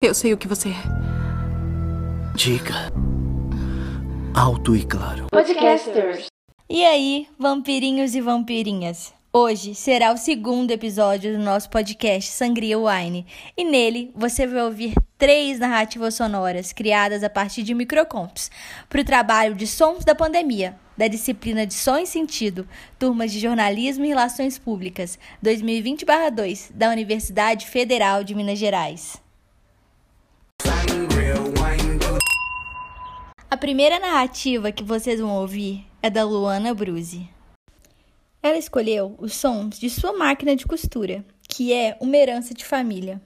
Eu sei o que você é. Diga. Alto e claro. Podcasters. E aí, vampirinhos e vampirinhas? Hoje será o segundo episódio do nosso podcast Sangria Wine, e nele você vai ouvir três narrativas sonoras criadas a partir de microcontos para o trabalho de Sons da Pandemia, da disciplina de Som e Sentido, turmas de Jornalismo e Relações Públicas, 2020-2, da Universidade Federal de Minas Gerais. A primeira narrativa que vocês vão ouvir é da Luana Bruzi. Ela escolheu os sons de sua máquina de costura, que é uma herança de família.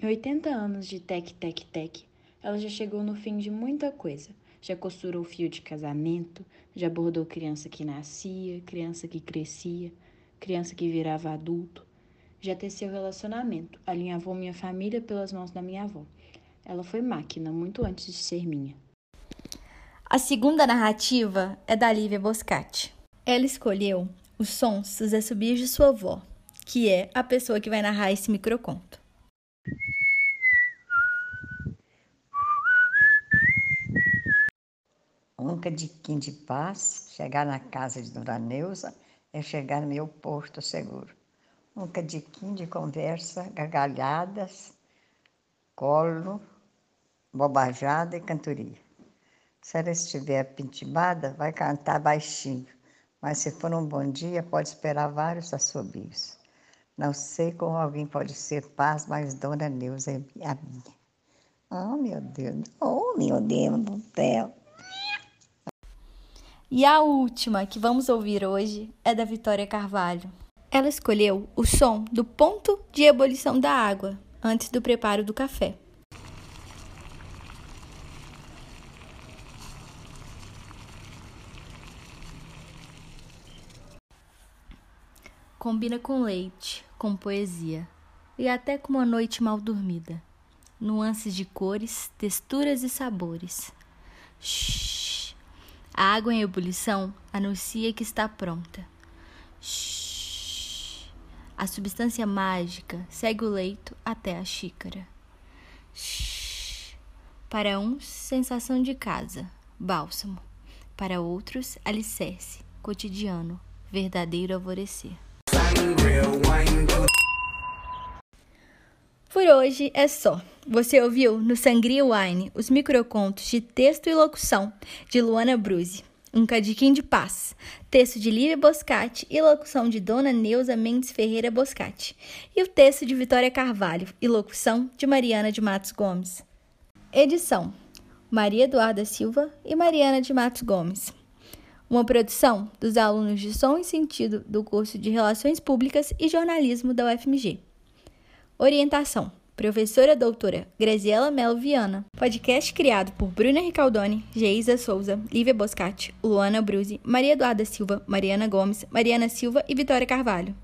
Em 80 anos de tec, tec, tec, ela já chegou no fim de muita coisa. Já costurou fio de casamento, já bordou criança que nascia, criança que crescia, criança que virava adulto. Já teceu relacionamento, alinhavou minha família pelas mãos da minha avó. Ela foi máquina muito antes de ser minha. A segunda narrativa é da Lívia Boscati. Ela escolheu os sons dos assobios de sua avó, que é a pessoa que vai narrar esse microconto. Um cadiquim de paz, chegar na casa de Dona Neuza é chegar no meu porto seguro. Um cadiquim de conversa, gargalhadas, colo, bobajada e cantoria. Se ela estiver pintimada, vai cantar baixinho, mas se for um bom dia, pode esperar vários assobios. Não sei como alguém pode ser paz, mas Dona Neuza é a minha. Oh, meu Deus, oh, meu Deus do céu. E a última que vamos ouvir hoje é da Vitória Carvalho. Ela escolheu o som do ponto de ebulição da água antes do preparo do café. Combina com leite, com poesia e até com uma noite mal dormida. Nuances de cores, texturas e sabores. Shhh. A água em ebulição anuncia que está pronta. Shhh. A substância mágica segue o leito até a xícara. Shhh. Para uns, sensação de casa, bálsamo. Para outros, alicerce, cotidiano, verdadeiro alvorecer. Por hoje é só. Você ouviu no Sangria Wine os microcontos de texto e locução de Luana Bruzi, um cadiquim de paz, texto de Lívia Boscati e locução de Dona Neuza Mendes Ferreira Boscati, e o texto de Vitória Carvalho e locução de Mariana de Matos Gomes. Edição: Maria Eduarda Silva e Mariana de Matos Gomes. Uma produção dos alunos de Som e Sentido do curso de Relações Públicas e Jornalismo da UFMG. Orientação: Professora Doutora Graziela Melo Viana. Podcast criado por Bruna Ricaldoni, Geisa Souza, Lívia Boscati, Luana Bruzi, Maria Eduarda Silva, Mariana Gomes, Mariana Silva e Vitória Carvalho.